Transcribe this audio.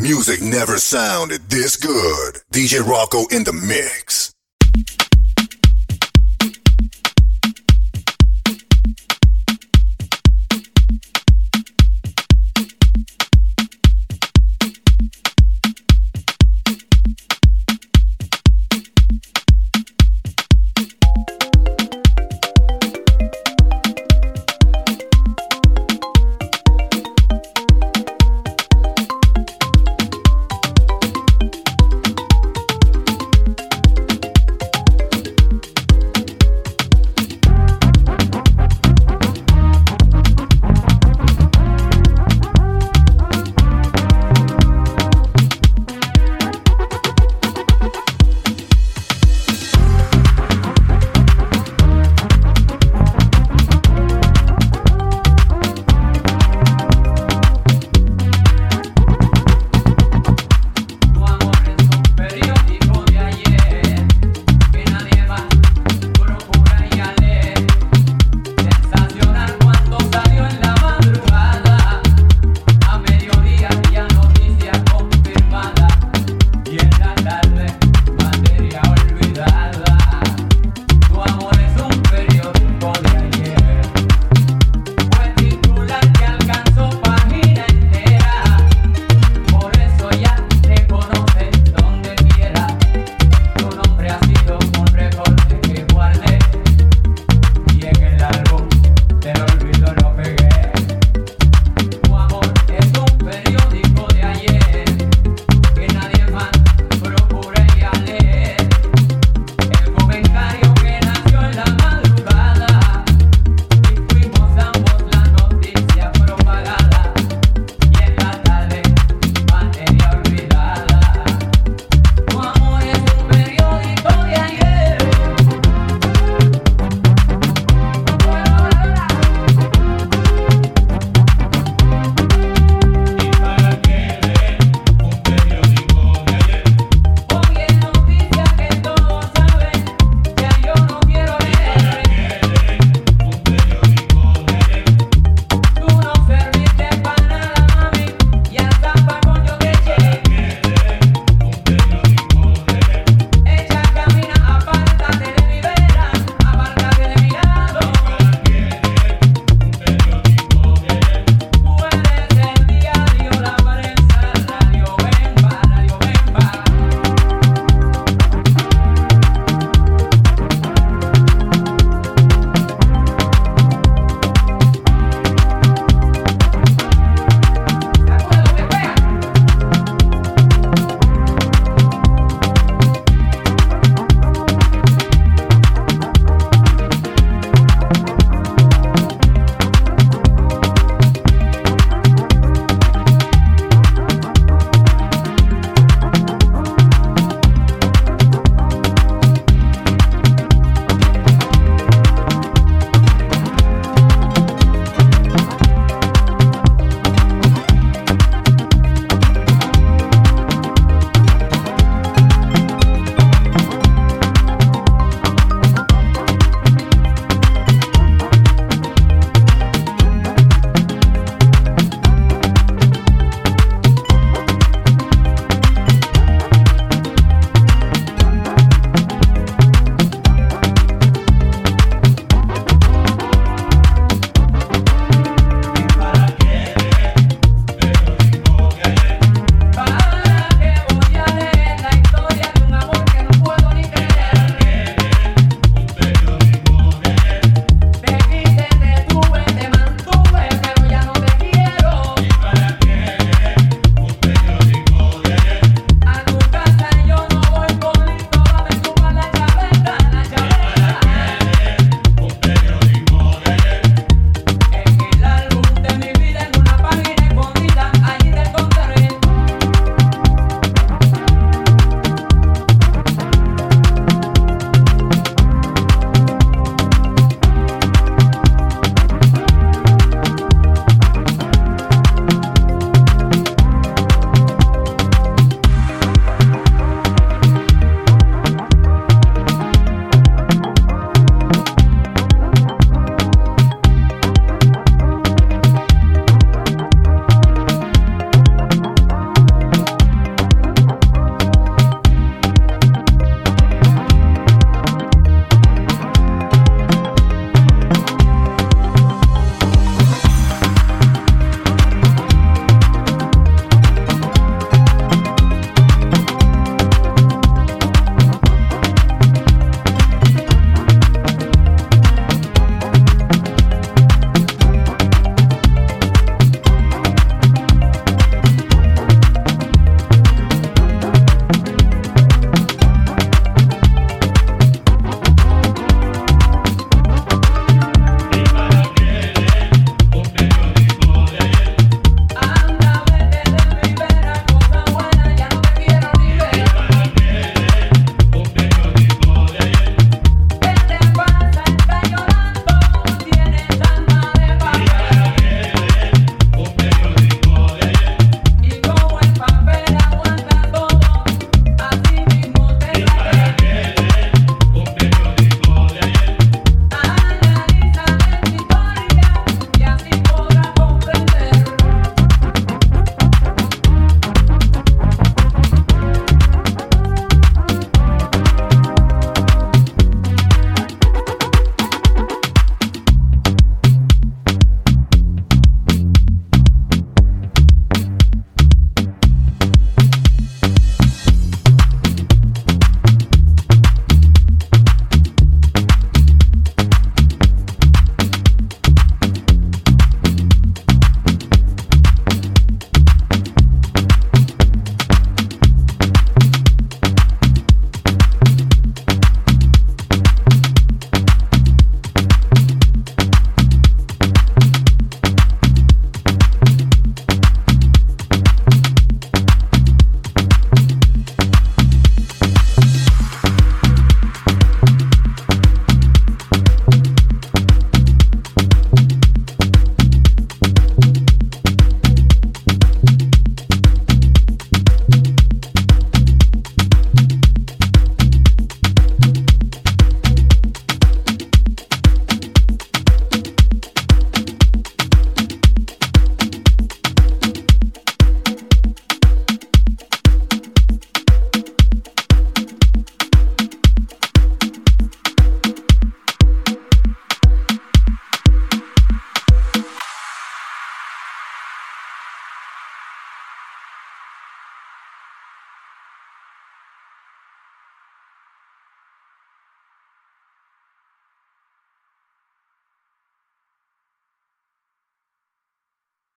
Music never sounded this good. DJ Rocco in the mix.